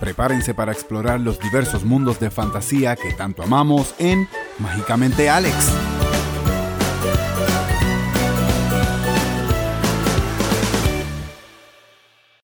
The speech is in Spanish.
Prepárense para explorar los diversos mundos de fantasía que tanto amamos en Mágicamente Alex.